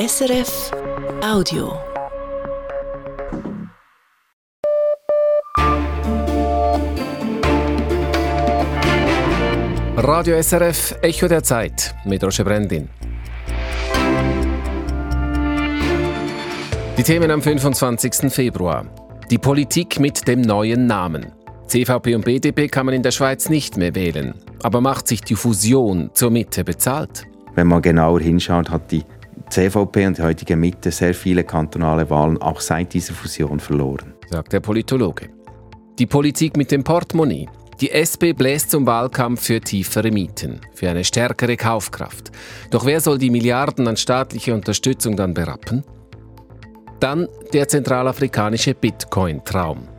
SRF Audio. Radio SRF Echo der Zeit mit Roger Brendin. Die Themen am 25. Februar. Die Politik mit dem neuen Namen. CVP und BDP kann man in der Schweiz nicht mehr wählen. Aber macht sich die Fusion zur Mitte bezahlt? Wenn man genauer hinschaut, hat die CVP und die heutige Mitte sehr viele kantonale Wahlen auch seit dieser Fusion verloren. Sagt der Politologe. Die Politik mit dem Portemonnaie. Die SP bläst zum Wahlkampf für tiefere Mieten, für eine stärkere Kaufkraft. Doch wer soll die Milliarden an staatlicher Unterstützung dann berappen? Dann der zentralafrikanische Bitcoin-Traum.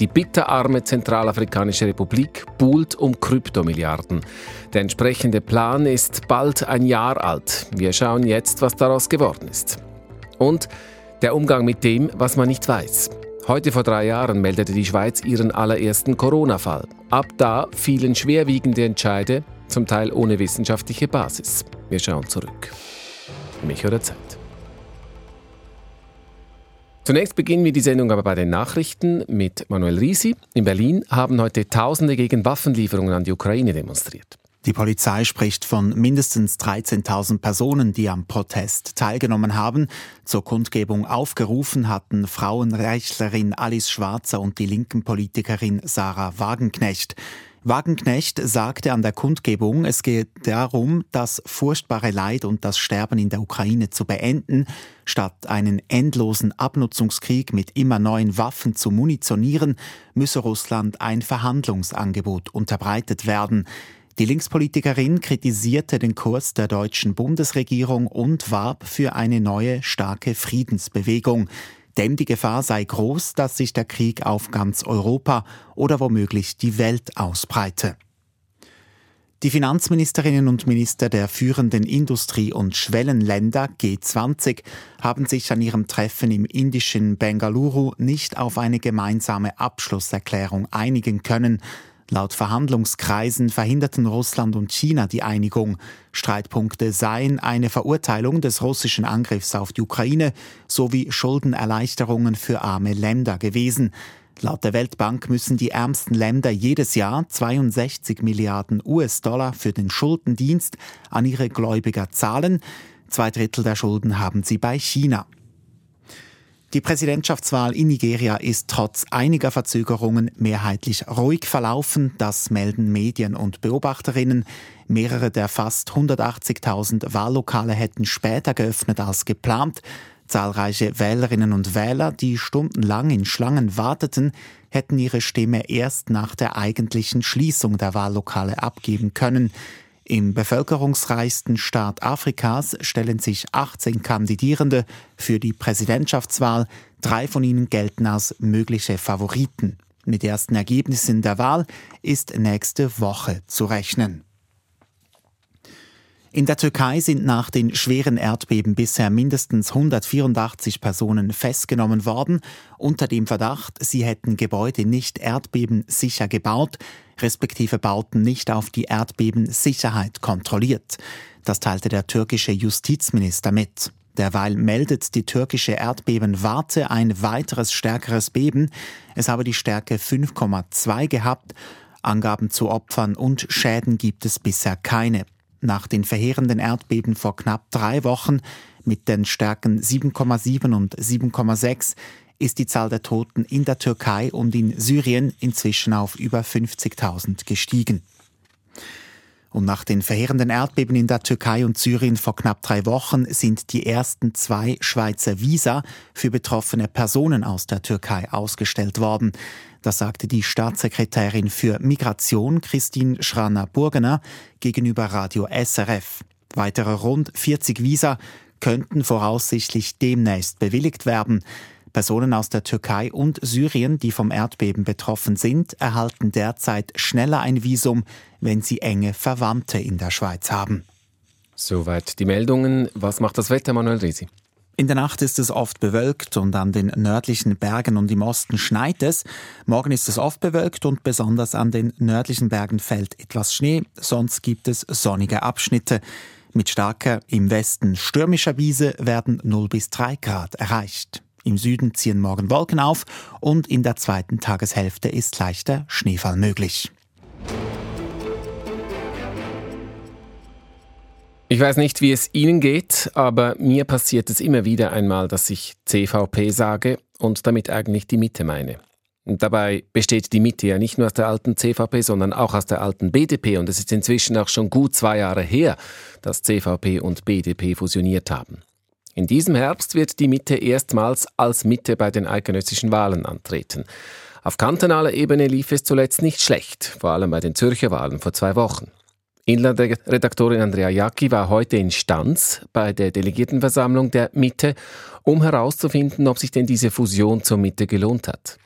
Die bitterarme Zentralafrikanische Republik buhlt um Kryptomilliarden. Der entsprechende Plan ist bald ein Jahr alt. Wir schauen jetzt, was daraus geworden ist. Und der Umgang mit dem, was man nicht weiß. Heute vor drei Jahren meldete die Schweiz ihren allerersten Corona-Fall. Ab da fielen schwerwiegende Entscheide, zum Teil ohne wissenschaftliche Basis. Wir schauen zurück. Mich oder Zeit. Zunächst beginnen wir die Sendung aber bei den Nachrichten mit Manuel Risi. In Berlin haben heute Tausende gegen Waffenlieferungen an die Ukraine demonstriert. Die Polizei spricht von mindestens 13.000 Personen, die am Protest teilgenommen haben. Zur Kundgebung aufgerufen hatten Frauenrechtlerin Alice Schwarzer und die linken Politikerin Sarah Wagenknecht. Wagenknecht sagte an der Kundgebung, es geht darum, das furchtbare Leid und das Sterben in der Ukraine zu beenden, statt einen endlosen Abnutzungskrieg mit immer neuen Waffen zu munitionieren, müsse Russland ein Verhandlungsangebot unterbreitet werden. Die Linkspolitikerin kritisierte den Kurs der deutschen Bundesregierung und warb für eine neue starke Friedensbewegung denn die Gefahr sei groß, dass sich der Krieg auf ganz Europa oder womöglich die Welt ausbreite. Die Finanzministerinnen und Minister der führenden Industrie- und Schwellenländer G20 haben sich an ihrem Treffen im indischen Bengaluru nicht auf eine gemeinsame Abschlusserklärung einigen können, Laut Verhandlungskreisen verhinderten Russland und China die Einigung. Streitpunkte seien eine Verurteilung des russischen Angriffs auf die Ukraine sowie Schuldenerleichterungen für arme Länder gewesen. Laut der Weltbank müssen die ärmsten Länder jedes Jahr 62 Milliarden US-Dollar für den Schuldendienst an ihre Gläubiger zahlen. Zwei Drittel der Schulden haben sie bei China. Die Präsidentschaftswahl in Nigeria ist trotz einiger Verzögerungen mehrheitlich ruhig verlaufen, das melden Medien und Beobachterinnen. Mehrere der fast 180.000 Wahllokale hätten später geöffnet als geplant. Zahlreiche Wählerinnen und Wähler, die stundenlang in Schlangen warteten, hätten ihre Stimme erst nach der eigentlichen Schließung der Wahllokale abgeben können. Im bevölkerungsreichsten Staat Afrikas stellen sich 18 Kandidierende für die Präsidentschaftswahl. Drei von ihnen gelten als mögliche Favoriten. Mit ersten Ergebnissen der Wahl ist nächste Woche zu rechnen. In der Türkei sind nach den schweren Erdbeben bisher mindestens 184 Personen festgenommen worden, unter dem Verdacht, sie hätten Gebäude nicht erdbebensicher gebaut respektive Bauten nicht auf die Erdbebensicherheit kontrolliert. Das teilte der türkische Justizminister mit. Derweil meldet die türkische Erdbebenwarte ein weiteres stärkeres Beben. Es habe die Stärke 5,2 gehabt. Angaben zu Opfern und Schäden gibt es bisher keine. Nach den verheerenden Erdbeben vor knapp drei Wochen mit den Stärken 7,7 und 7,6 ist die Zahl der Toten in der Türkei und in Syrien inzwischen auf über 50.000 gestiegen. Und nach den verheerenden Erdbeben in der Türkei und Syrien vor knapp drei Wochen sind die ersten zwei Schweizer Visa für betroffene Personen aus der Türkei ausgestellt worden. Das sagte die Staatssekretärin für Migration Christine Schraner-Burgener gegenüber Radio SRF. Weitere rund 40 Visa könnten voraussichtlich demnächst bewilligt werden. Personen aus der Türkei und Syrien, die vom Erdbeben betroffen sind, erhalten derzeit schneller ein Visum, wenn sie enge Verwandte in der Schweiz haben. Soweit die Meldungen. Was macht das Wetter, Manuel Risi? In der Nacht ist es oft bewölkt und an den nördlichen Bergen und im Osten schneit es. Morgen ist es oft bewölkt und besonders an den nördlichen Bergen fällt etwas Schnee, sonst gibt es sonnige Abschnitte. Mit starker, im Westen stürmischer Wiese werden 0 bis 3 Grad erreicht. Im Süden ziehen morgen Wolken auf und in der zweiten Tageshälfte ist leichter Schneefall möglich. Ich weiß nicht, wie es Ihnen geht, aber mir passiert es immer wieder einmal, dass ich CVP sage und damit eigentlich die Mitte meine. Und dabei besteht die Mitte ja nicht nur aus der alten CVP, sondern auch aus der alten BDP. Und es ist inzwischen auch schon gut zwei Jahre her, dass CVP und BDP fusioniert haben. In diesem Herbst wird die Mitte erstmals als Mitte bei den eidgenössischen Wahlen antreten. Auf kantonaler Ebene lief es zuletzt nicht schlecht, vor allem bei den Zürcher Wahlen vor zwei Wochen. Inlandredaktorin Andrea Jacki war heute in Stanz bei der Delegiertenversammlung der Mitte, um herauszufinden, ob sich denn diese Fusion zur Mitte gelohnt hat.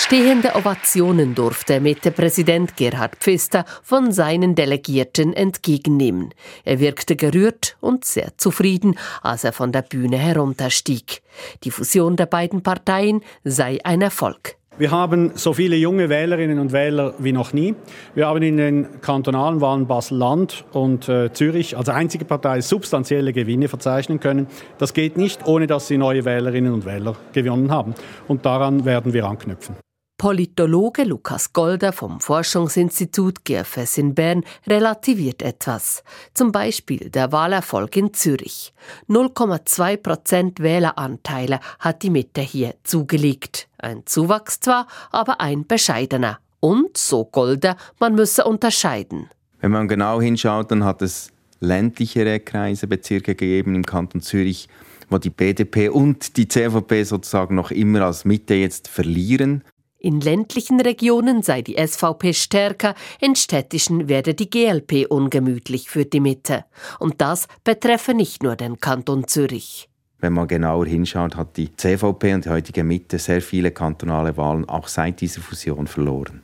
Stehende Ovationen durfte Mitte-Präsident Gerhard Pfister von seinen Delegierten entgegennehmen. Er wirkte gerührt und sehr zufrieden, als er von der Bühne herunterstieg. Die Fusion der beiden Parteien sei ein Erfolg. Wir haben so viele junge Wählerinnen und Wähler wie noch nie. Wir haben in den kantonalen Wahlen Basel-Land und äh, Zürich als einzige Partei substanzielle Gewinne verzeichnen können. Das geht nicht, ohne dass sie neue Wählerinnen und Wähler gewonnen haben. Und daran werden wir anknüpfen. Politologe Lukas Golder vom Forschungsinstitut GFS in Bern relativiert etwas. Zum Beispiel der Wahlerfolg in Zürich. 0,2 Prozent Wähleranteile hat die Mitte hier zugelegt. Ein Zuwachs zwar, aber ein bescheidener. Und, so Golder, man müsse unterscheiden. Wenn man genau hinschaut, dann hat es ländlichere Kreise, Bezirke gegeben im Kanton Zürich, wo die BDP und die CVP sozusagen noch immer als Mitte jetzt verlieren. In ländlichen Regionen sei die SVP stärker, in städtischen werde die GLP ungemütlich für die Mitte. Und das betreffe nicht nur den Kanton Zürich. Wenn man genauer hinschaut, hat die CVP und die heutige Mitte sehr viele kantonale Wahlen auch seit dieser Fusion verloren.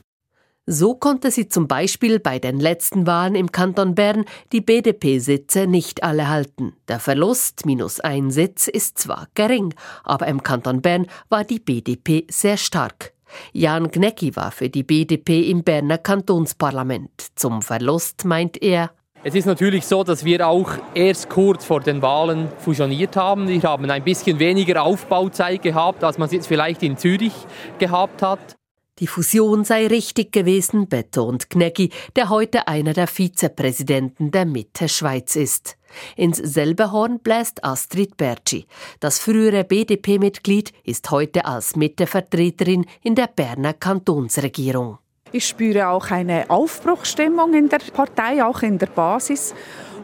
So konnte sie zum Beispiel bei den letzten Wahlen im Kanton Bern die BDP-Sitze nicht alle halten. Der Verlust minus ein Sitz ist zwar gering, aber im Kanton Bern war die BDP sehr stark. Jan Gnecki war für die BDP im Berner Kantonsparlament. Zum Verlust meint er, es ist natürlich so, dass wir auch erst kurz vor den Wahlen fusioniert haben. Wir haben ein bisschen weniger Aufbauzeit gehabt, als man es jetzt vielleicht in Zürich gehabt hat. Die Fusion sei richtig gewesen, betont Gnecki, der heute einer der Vizepräsidenten der Mitte Schweiz ist. Ins selbe Horn bläst Astrid Bertschi. Das frühere BDP-Mitglied ist heute als Mittevertreterin in der Berner Kantonsregierung. Ich spüre auch eine Aufbruchstimmung in der Partei, auch in der Basis.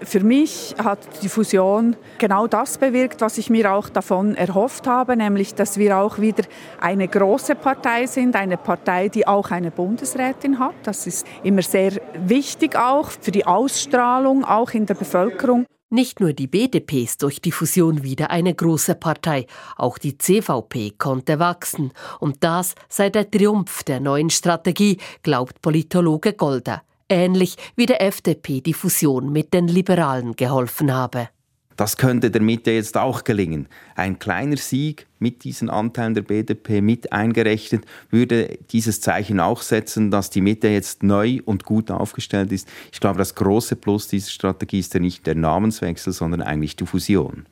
Für mich hat die Fusion genau das bewirkt, was ich mir auch davon erhofft habe, nämlich dass wir auch wieder eine große Partei sind, eine Partei, die auch eine Bundesrätin hat. Das ist immer sehr wichtig auch für die Ausstrahlung, auch in der Bevölkerung. Nicht nur die BDP ist durch die Fusion wieder eine große Partei, auch die CVP konnte wachsen. Und das sei der Triumph der neuen Strategie, glaubt Politologe Golder, ähnlich wie der FDP die Fusion mit den Liberalen geholfen habe. Das könnte der Mitte jetzt auch gelingen. Ein kleiner Sieg mit diesen Anteilen der BDP mit eingerechnet würde dieses Zeichen auch setzen, dass die Mitte jetzt neu und gut aufgestellt ist. Ich glaube, das große Plus dieser Strategie ist ja nicht der Namenswechsel, sondern eigentlich die Fusion.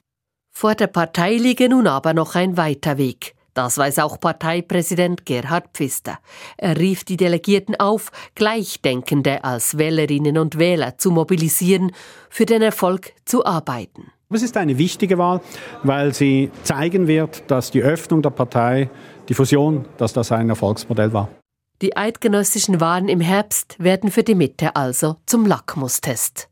Vor der Partei liege nun aber noch ein weiter Weg. Das weiß auch Parteipräsident Gerhard Pfister. Er rief die Delegierten auf, Gleichdenkende als Wählerinnen und Wähler zu mobilisieren, für den Erfolg zu arbeiten. Es ist eine wichtige Wahl, weil sie zeigen wird, dass die Öffnung der Partei, die Fusion, dass das ein Erfolgsmodell war. Die eidgenössischen Wahlen im Herbst werden für die Mitte also zum Lackmustest.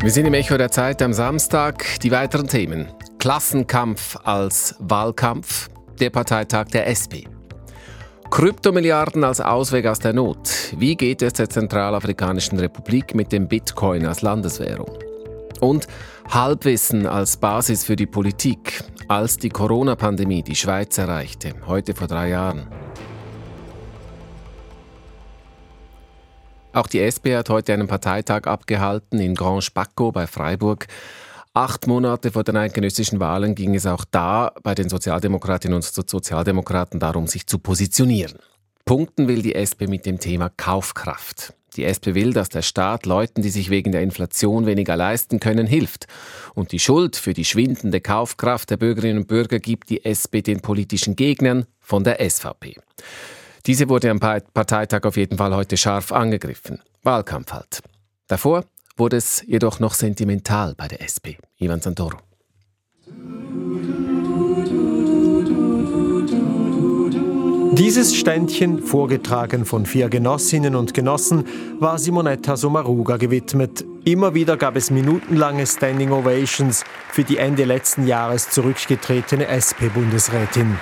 Wir sind im Echo der Zeit am Samstag. Die weiteren Themen. Klassenkampf als Wahlkampf. Der Parteitag der SP. Kryptomilliarden als Ausweg aus der Not. Wie geht es der Zentralafrikanischen Republik mit dem Bitcoin als Landeswährung? Und Halbwissen als Basis für die Politik, als die Corona-Pandemie die Schweiz erreichte, heute vor drei Jahren. Auch die SP hat heute einen Parteitag abgehalten in Grand Spacco bei Freiburg. Acht Monate vor den eidgenössischen Wahlen ging es auch da bei den Sozialdemokratinnen und Sozialdemokraten darum, sich zu positionieren. Punkten will die SP mit dem Thema Kaufkraft. Die SP will, dass der Staat Leuten, die sich wegen der Inflation weniger leisten können, hilft. Und die Schuld für die schwindende Kaufkraft der Bürgerinnen und Bürger gibt die SP den politischen Gegnern von der SVP. Diese wurde am Parteitag auf jeden Fall heute scharf angegriffen. Wahlkampf halt. Davor wurde es jedoch noch sentimental bei der SP. Ivan Santoro. Dieses Ständchen, vorgetragen von vier Genossinnen und Genossen, war Simonetta Sommaruga gewidmet. Immer wieder gab es minutenlange Standing Ovations für die Ende letzten Jahres zurückgetretene SP-Bundesrätin.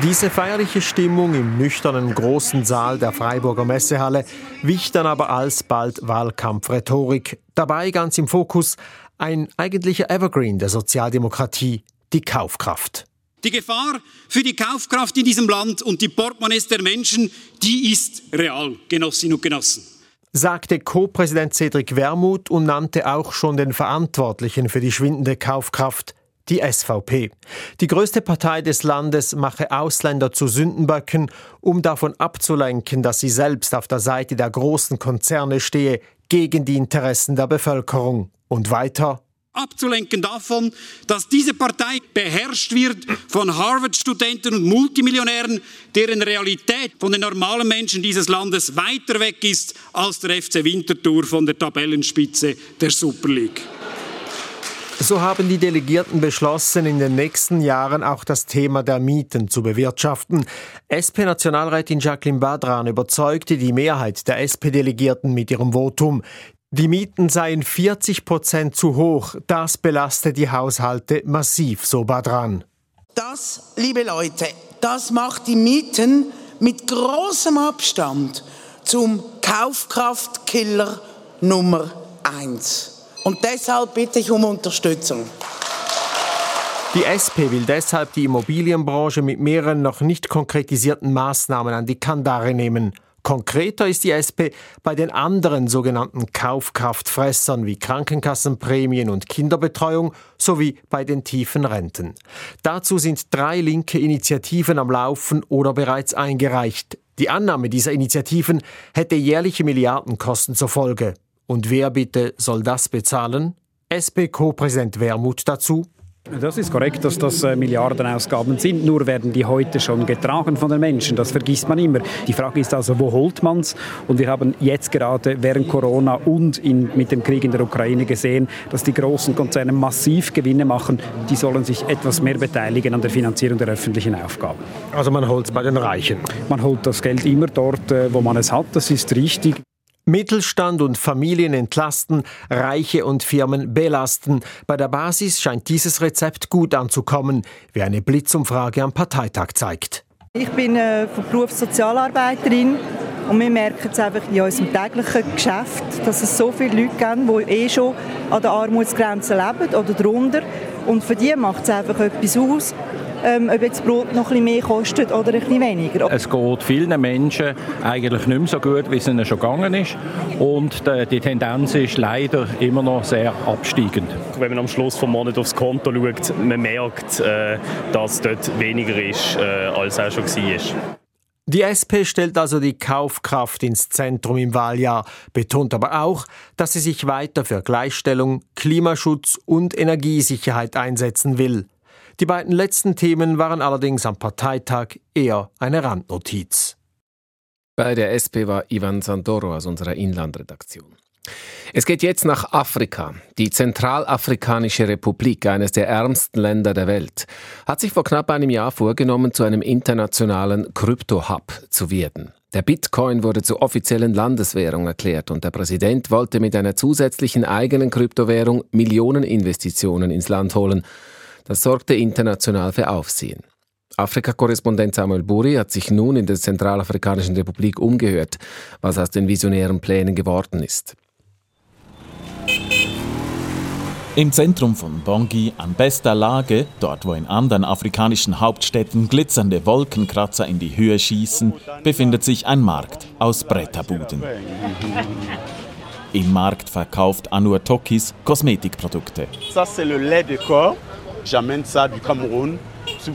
Diese feierliche Stimmung im nüchternen großen Saal der Freiburger Messehalle wich dann aber alsbald Wahlkampfrhetorik. Dabei ganz im Fokus ein eigentlicher Evergreen der Sozialdemokratie, die Kaufkraft. Die Gefahr für die Kaufkraft in diesem Land und die Portemonnaies der Menschen, die ist real, Genossinnen und Genossen sagte Co-Präsident Cedric Wermuth und nannte auch schon den Verantwortlichen für die schwindende Kaufkraft, die SVP. Die größte Partei des Landes mache Ausländer zu Sündenböcken, um davon abzulenken, dass sie selbst auf der Seite der großen Konzerne stehe, gegen die Interessen der Bevölkerung. Und weiter abzulenken davon, dass diese Partei beherrscht wird von Harvard-Studenten und Multimillionären, deren Realität von den normalen Menschen dieses Landes weiter weg ist als der FC Winterthur von der Tabellenspitze der Super League. So haben die Delegierten beschlossen, in den nächsten Jahren auch das Thema der Mieten zu bewirtschaften. SP-Nationalrätin Jacqueline Badran überzeugte die Mehrheit der SP-Delegierten mit ihrem Votum. Die Mieten seien 40 Prozent zu hoch. Das belaste die Haushalte massiv, so Badran. Das, liebe Leute, das macht die Mieten mit großem Abstand zum Kaufkraftkiller Nummer eins. Und deshalb bitte ich um Unterstützung. Die SP will deshalb die Immobilienbranche mit mehreren noch nicht konkretisierten Maßnahmen an die Kandare nehmen. Konkreter ist die SP bei den anderen sogenannten Kaufkraftfressern wie Krankenkassenprämien und Kinderbetreuung sowie bei den tiefen Renten. Dazu sind drei linke Initiativen am Laufen oder bereits eingereicht. Die Annahme dieser Initiativen hätte jährliche Milliardenkosten zur Folge. Und wer bitte soll das bezahlen? SP-Co-Präsident Wermuth dazu. Das ist korrekt, dass das äh, Milliardenausgaben sind. Nur werden die heute schon getragen von den Menschen. Das vergisst man immer. Die Frage ist also, wo holt man es? Und wir haben jetzt gerade während Corona und in, mit dem Krieg in der Ukraine gesehen, dass die großen Konzerne massiv Gewinne machen. Die sollen sich etwas mehr beteiligen an der Finanzierung der öffentlichen Aufgaben. Also man holt es bei den Reichen? Man holt das Geld immer dort, äh, wo man es hat. Das ist richtig. Mittelstand und Familien entlasten, Reiche und Firmen belasten. Bei der Basis scheint dieses Rezept gut anzukommen, wie eine Blitzumfrage am Parteitag zeigt. Ich bin äh, Berufssozialarbeiterin und wir merken es einfach in unserem täglichen Geschäft, dass es so viele Leute gibt, die eh schon an der Armutsgrenze leben oder darunter. Und für die macht es einfach etwas aus, ähm, ob jetzt Brot noch ein bisschen mehr kostet oder ein bisschen weniger. Es geht vielen Menschen eigentlich nicht mehr so gut, wie es ihnen schon gegangen ist. Und die Tendenz ist leider immer noch sehr absteigend. Wenn man am Schluss des Monats aufs Konto schaut, man merkt, äh, dass dort weniger ist, äh, als auch schon war. Die SP stellt also die Kaufkraft ins Zentrum im Wahljahr, betont aber auch, dass sie sich weiter für Gleichstellung, Klimaschutz und Energiesicherheit einsetzen will. Die beiden letzten Themen waren allerdings am Parteitag eher eine Randnotiz. Bei der SP war Ivan Santoro aus unserer Inlandredaktion. Es geht jetzt nach Afrika. Die Zentralafrikanische Republik, eines der ärmsten Länder der Welt, hat sich vor knapp einem Jahr vorgenommen, zu einem internationalen Krypto-Hub zu werden. Der Bitcoin wurde zur offiziellen Landeswährung erklärt und der Präsident wollte mit einer zusätzlichen eigenen Kryptowährung Millioneninvestitionen ins Land holen. Das sorgte international für Aufsehen. Afrika-Korrespondent Samuel Buri hat sich nun in der Zentralafrikanischen Republik umgehört, was aus den visionären Plänen geworden ist. Im Zentrum von Bongi, an bester Lage, dort wo in anderen afrikanischen Hauptstädten glitzernde Wolkenkratzer in die Höhe schießen, befindet sich ein Markt aus Bretterbuden. Im Markt verkauft Anur Tokis Kosmetikprodukte. Ça, J'amène ça du Cameroun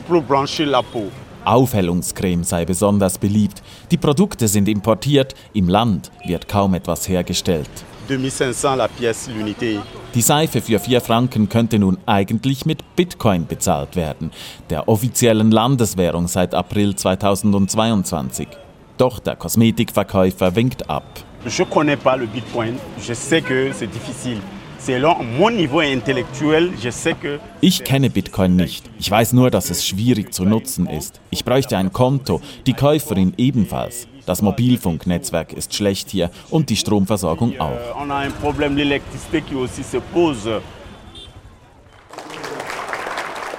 pour blanchir la peau. Aufhellungscreme sei besonders beliebt. Die Produkte sind importiert, im Land wird kaum etwas hergestellt. 2500 la pièce l'unité. Die Seife für 4 Franken könnte nun eigentlich mit Bitcoin bezahlt werden, der offiziellen Landeswährung seit April 2022. Doch der Kosmetikverkäufer winkt ab. Je connais pas le Bitcoin, je sais que c'est difficile. Ich kenne Bitcoin nicht. Ich weiß nur, dass es schwierig zu nutzen ist. Ich bräuchte ein Konto, die Käuferin ebenfalls. Das Mobilfunknetzwerk ist schlecht hier und die Stromversorgung auch.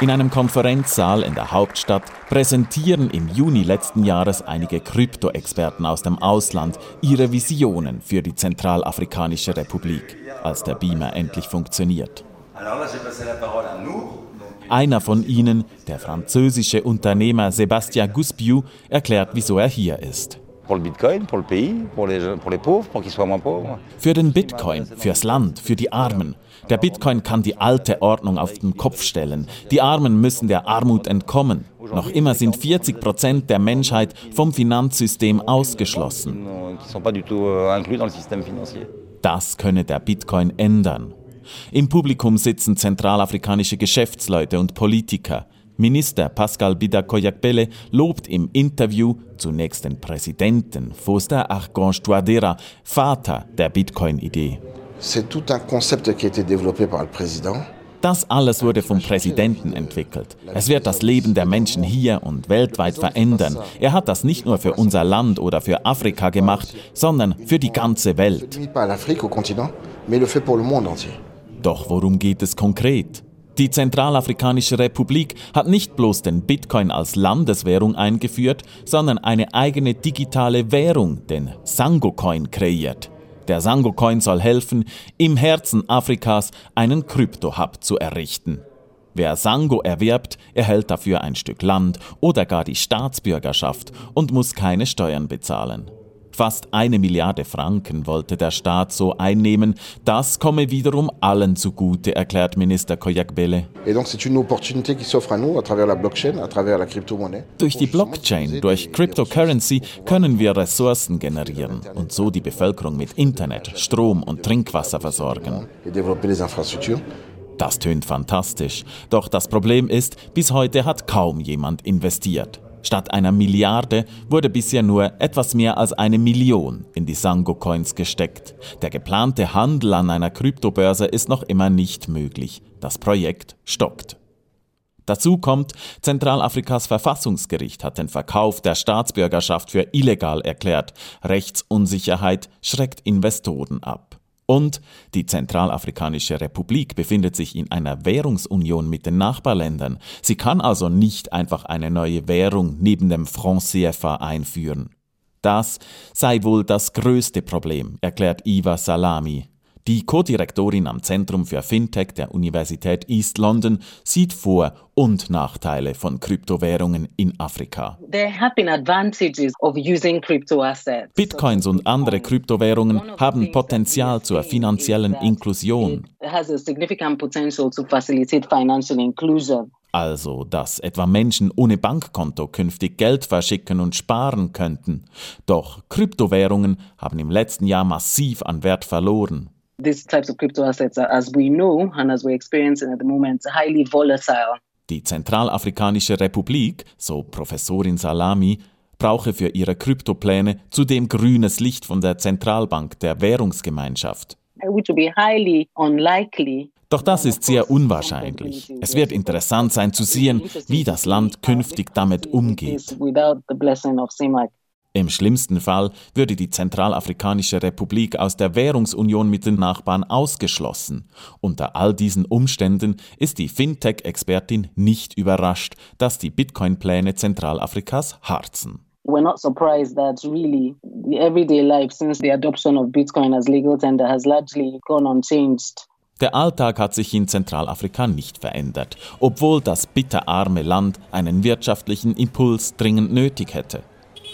In einem Konferenzsaal in der Hauptstadt präsentieren im Juni letzten Jahres einige Krypto-Experten aus dem Ausland ihre Visionen für die Zentralafrikanische Republik, als der Beamer endlich funktioniert. Einer von ihnen, der französische Unternehmer Sébastien Guspiou, erklärt, wieso er hier ist. Für den Bitcoin, fürs Land, für die Armen. Der Bitcoin kann die alte Ordnung auf den Kopf stellen. Die Armen müssen der Armut entkommen. Noch immer sind 40 Prozent der Menschheit vom Finanzsystem ausgeschlossen. Das könne der Bitcoin ändern. Im Publikum sitzen zentralafrikanische Geschäftsleute und Politiker. Minister Pascal Bida-Koyakbele lobt im Interview zunächst den Präsidenten Foster Archange Touadera, Vater der Bitcoin-Idee. C'est tout un concept qui a été développé par le président. Das alles wurde vom Präsidenten entwickelt. Es wird das Leben der Menschen hier und weltweit verändern. Er hat das nicht nur für unser Land oder für Afrika gemacht, sondern für die ganze Welt. Doch worum geht es konkret? Die Zentralafrikanische Republik hat nicht bloß den Bitcoin als Landeswährung eingeführt, sondern eine eigene digitale Währung, den Sango-Coin, kreiert. Der Sango-Coin soll helfen, im Herzen Afrikas einen Krypto-Hub zu errichten. Wer Sango erwirbt, erhält dafür ein Stück Land oder gar die Staatsbürgerschaft und muss keine Steuern bezahlen. Fast eine Milliarde Franken wollte der Staat so einnehmen. Das komme wiederum allen zugute, erklärt Minister Koyakbele. Durch die Blockchain, durch Cryptocurrency können wir Ressourcen generieren und so die Bevölkerung mit Internet, Strom und Trinkwasser versorgen. Das tönt fantastisch. Doch das Problem ist, bis heute hat kaum jemand investiert. Statt einer Milliarde wurde bisher nur etwas mehr als eine Million in die Sango-Coins gesteckt. Der geplante Handel an einer Kryptobörse ist noch immer nicht möglich. Das Projekt stockt. Dazu kommt, Zentralafrikas Verfassungsgericht hat den Verkauf der Staatsbürgerschaft für illegal erklärt. Rechtsunsicherheit schreckt Investoren ab. Und die Zentralafrikanische Republik befindet sich in einer Währungsunion mit den Nachbarländern. Sie kann also nicht einfach eine neue Währung neben dem Franc CFA einführen. Das sei wohl das größte Problem, erklärt Iva Salami. Die Co-Direktorin am Zentrum für Fintech der Universität East London sieht Vor- und Nachteile von Kryptowährungen in Afrika. Bitcoins und andere Kryptowährungen haben Potenzial zur finanziellen Inklusion. Also, dass etwa Menschen ohne Bankkonto künftig Geld verschicken und sparen könnten. Doch Kryptowährungen haben im letzten Jahr massiv an Wert verloren these types of crypto assets are, as we know and as we're experiencing at the moment, highly volatile. Die Zentralafrikanische Republik, so Professorin Salami, brauche für ihre Kryptopläne zudem grünes Licht von der Zentralbank der Währungsgemeinschaft. Doch das ist sehr unwahrscheinlich. Es wird interessant sein zu sehen, wie das Land künftig damit umgeht. Im schlimmsten Fall würde die Zentralafrikanische Republik aus der Währungsunion mit den Nachbarn ausgeschlossen. Unter all diesen Umständen ist die Fintech-Expertin nicht überrascht, dass die Bitcoin-Pläne Zentralafrikas harzen. We're not surprised that really the everyday life since the adoption of Bitcoin as legal tender has largely gone unchanged. Der Alltag hat sich in Zentralafrika nicht verändert, obwohl das bitterarme Land einen wirtschaftlichen Impuls dringend nötig hätte.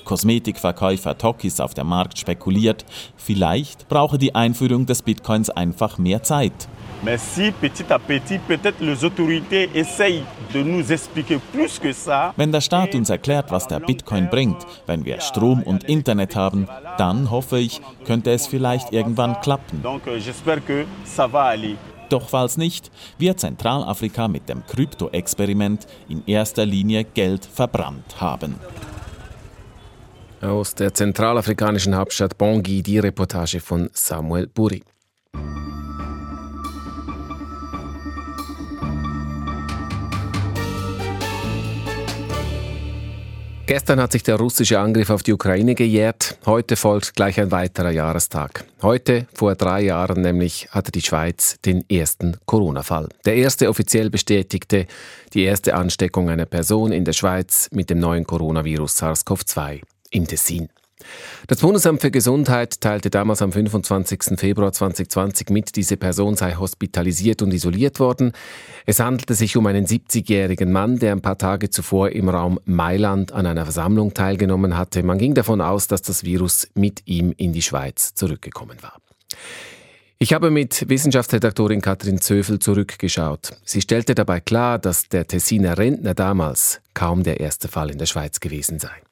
Kosmetikverkäufer Tokis auf dem Markt spekuliert, vielleicht brauche die Einführung des Bitcoins einfach mehr Zeit. Mais si petit à petit, peut-être les autorités essayent de nous expliquer plus que ça. Wenn der Staat uns erklärt, was der Bitcoin bringt, wenn wir Strom und Internet haben, dann hoffe ich, könnte es vielleicht irgendwann klappen. Donc euh, j'espère que ça va aller. Doch falls nicht, wird Zentralafrika mit dem Krypto-Experiment in erster Linie Geld verbrannt haben. Aus der zentralafrikanischen Hauptstadt Bangui die Reportage von Samuel Buri. Gestern hat sich der russische Angriff auf die Ukraine gejährt. Heute folgt gleich ein weiterer Jahrestag. Heute, vor drei Jahren nämlich, hatte die Schweiz den ersten Corona-Fall. Der erste offiziell bestätigte, die erste Ansteckung einer Person in der Schweiz mit dem neuen Coronavirus SARS-CoV-2 im Tessin. Das Bundesamt für Gesundheit teilte damals am 25. Februar 2020 mit, diese Person sei hospitalisiert und isoliert worden. Es handelte sich um einen 70-jährigen Mann, der ein paar Tage zuvor im Raum Mailand an einer Versammlung teilgenommen hatte. Man ging davon aus, dass das Virus mit ihm in die Schweiz zurückgekommen war. Ich habe mit Wissenschaftsredaktorin Katrin Zöfel zurückgeschaut. Sie stellte dabei klar, dass der Tessiner Rentner damals kaum der erste Fall in der Schweiz gewesen sei.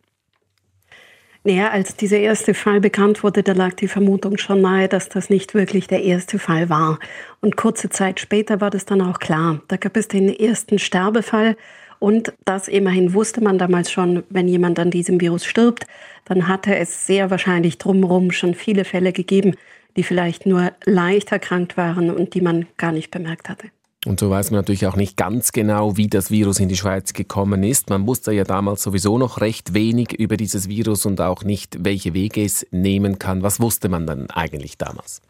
Naja, als dieser erste Fall bekannt wurde, da lag die Vermutung schon nahe, dass das nicht wirklich der erste Fall war. Und kurze Zeit später war das dann auch klar. Da gab es den ersten Sterbefall. Und das immerhin wusste man damals schon, wenn jemand an diesem Virus stirbt, dann hatte es sehr wahrscheinlich drumherum schon viele Fälle gegeben, die vielleicht nur leicht erkrankt waren und die man gar nicht bemerkt hatte. Und so weiß man natürlich auch nicht ganz genau, wie das Virus in die Schweiz gekommen ist. Man wusste ja damals sowieso noch recht wenig über dieses Virus und auch nicht, welche Wege es nehmen kann. Was wusste man dann eigentlich damals?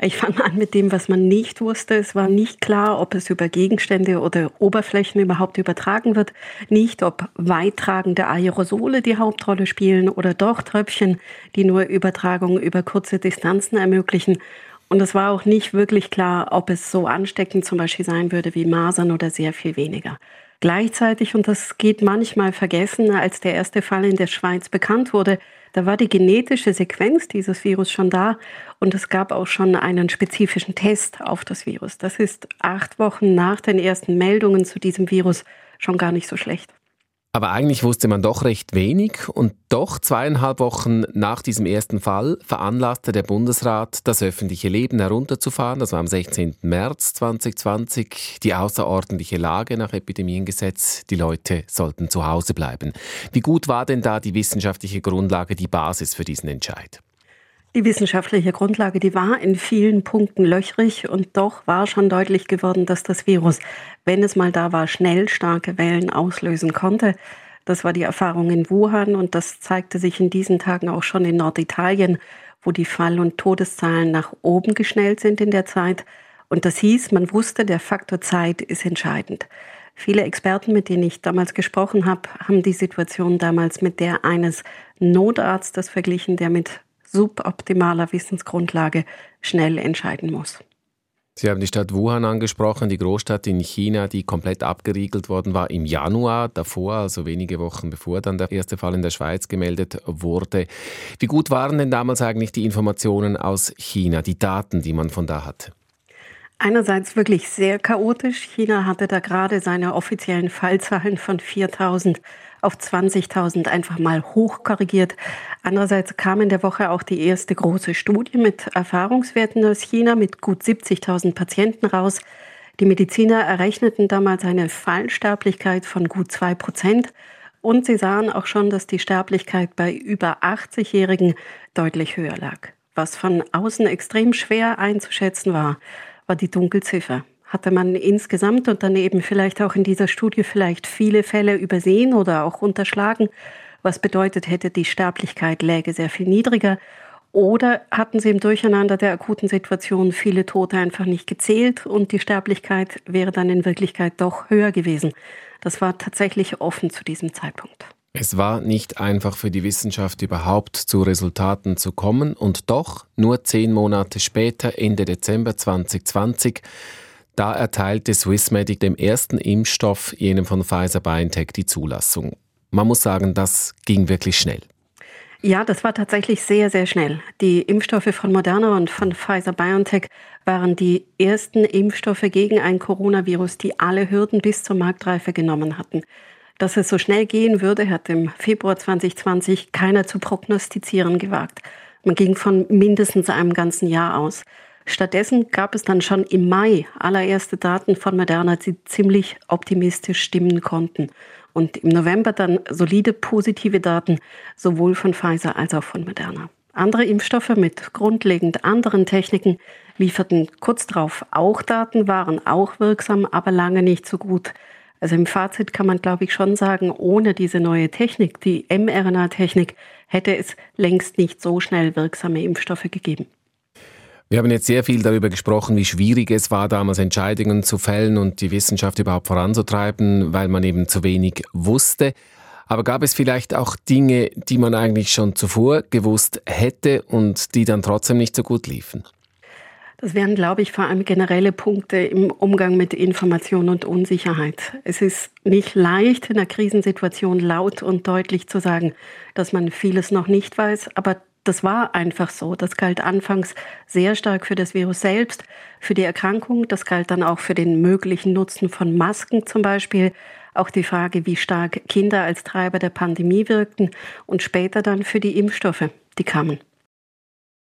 Ich fange an mit dem, was man nicht wusste. Es war nicht klar, ob es über Gegenstände oder Oberflächen überhaupt übertragen wird. Nicht, ob weittragende Aerosole die Hauptrolle spielen oder doch Tröpfchen, die nur Übertragung über kurze Distanzen ermöglichen. Und es war auch nicht wirklich klar, ob es so ansteckend zum Beispiel sein würde wie Masern oder sehr viel weniger. Gleichzeitig, und das geht manchmal vergessen, als der erste Fall in der Schweiz bekannt wurde, da war die genetische Sequenz dieses Virus schon da und es gab auch schon einen spezifischen Test auf das Virus. Das ist acht Wochen nach den ersten Meldungen zu diesem Virus schon gar nicht so schlecht. Aber eigentlich wusste man doch recht wenig und doch zweieinhalb Wochen nach diesem ersten Fall veranlasste der Bundesrat, das öffentliche Leben herunterzufahren. Das war am 16. März 2020. Die außerordentliche Lage nach Epidemiengesetz. Die Leute sollten zu Hause bleiben. Wie gut war denn da die wissenschaftliche Grundlage, die Basis für diesen Entscheid? Die wissenschaftliche Grundlage, die war in vielen Punkten löchrig und doch war schon deutlich geworden, dass das Virus, wenn es mal da war, schnell starke Wellen auslösen konnte. Das war die Erfahrung in Wuhan und das zeigte sich in diesen Tagen auch schon in Norditalien, wo die Fall- und Todeszahlen nach oben geschnellt sind in der Zeit. Und das hieß, man wusste, der Faktor Zeit ist entscheidend. Viele Experten, mit denen ich damals gesprochen habe, haben die Situation damals mit der eines Notarztes verglichen, der mit suboptimaler Wissensgrundlage schnell entscheiden muss. Sie haben die Stadt Wuhan angesprochen, die Großstadt in China, die komplett abgeriegelt worden war im Januar davor, also wenige Wochen bevor dann der erste Fall in der Schweiz gemeldet wurde. Wie gut waren denn damals eigentlich die Informationen aus China, die Daten, die man von da hatte? Einerseits wirklich sehr chaotisch. China hatte da gerade seine offiziellen Fallzahlen von 4000 auf 20.000 einfach mal hochkorrigiert. Andererseits kam in der Woche auch die erste große Studie mit Erfahrungswerten aus China mit gut 70.000 Patienten raus. Die Mediziner errechneten damals eine Fallsterblichkeit von gut zwei Prozent. Und sie sahen auch schon, dass die Sterblichkeit bei über 80-Jährigen deutlich höher lag. Was von außen extrem schwer einzuschätzen war, war die Dunkelziffer hatte man insgesamt und dann eben vielleicht auch in dieser Studie vielleicht viele Fälle übersehen oder auch unterschlagen, was bedeutet hätte, die Sterblichkeit läge sehr viel niedriger. Oder hatten sie im Durcheinander der akuten Situation viele Tote einfach nicht gezählt und die Sterblichkeit wäre dann in Wirklichkeit doch höher gewesen. Das war tatsächlich offen zu diesem Zeitpunkt. Es war nicht einfach für die Wissenschaft überhaupt zu Resultaten zu kommen und doch nur zehn Monate später, Ende Dezember 2020, da erteilte Swissmedic dem ersten Impfstoff, jenem von Pfizer BioNTech, die Zulassung. Man muss sagen, das ging wirklich schnell. Ja, das war tatsächlich sehr, sehr schnell. Die Impfstoffe von Moderna und von Pfizer BioNTech waren die ersten Impfstoffe gegen ein Coronavirus, die alle Hürden bis zur Marktreife genommen hatten. Dass es so schnell gehen würde, hat im Februar 2020 keiner zu prognostizieren gewagt. Man ging von mindestens einem ganzen Jahr aus. Stattdessen gab es dann schon im Mai allererste Daten von Moderna, die ziemlich optimistisch stimmen konnten. Und im November dann solide positive Daten sowohl von Pfizer als auch von Moderna. Andere Impfstoffe mit grundlegend anderen Techniken lieferten kurz darauf auch Daten, waren auch wirksam, aber lange nicht so gut. Also im Fazit kann man, glaube ich, schon sagen, ohne diese neue Technik, die mRNA-Technik, hätte es längst nicht so schnell wirksame Impfstoffe gegeben. Wir haben jetzt sehr viel darüber gesprochen, wie schwierig es war, damals Entscheidungen zu fällen und die Wissenschaft überhaupt voranzutreiben, weil man eben zu wenig wusste. Aber gab es vielleicht auch Dinge, die man eigentlich schon zuvor gewusst hätte und die dann trotzdem nicht so gut liefen? Das wären, glaube ich, vor allem generelle Punkte im Umgang mit Information und Unsicherheit. Es ist nicht leicht, in einer Krisensituation laut und deutlich zu sagen, dass man vieles noch nicht weiß, aber das war einfach so. Das galt anfangs sehr stark für das Virus selbst, für die Erkrankung. Das galt dann auch für den möglichen Nutzen von Masken zum Beispiel. Auch die Frage, wie stark Kinder als Treiber der Pandemie wirkten und später dann für die Impfstoffe, die kamen.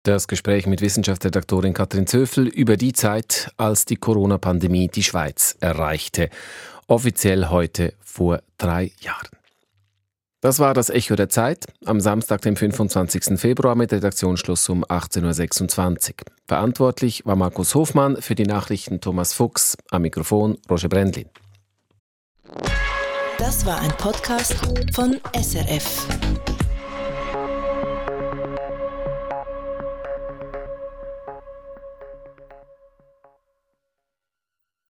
Das Gespräch mit Wissenschaftsredaktorin Katrin Zöfel über die Zeit, als die Corona-Pandemie die Schweiz erreichte. Offiziell heute vor drei Jahren. Das war das Echo der Zeit am Samstag, dem 25. Februar mit Redaktionsschluss um 18.26 Uhr. Verantwortlich war Markus Hofmann, für die Nachrichten Thomas Fuchs, am Mikrofon Roger Brendlin. Das war ein Podcast von SRF.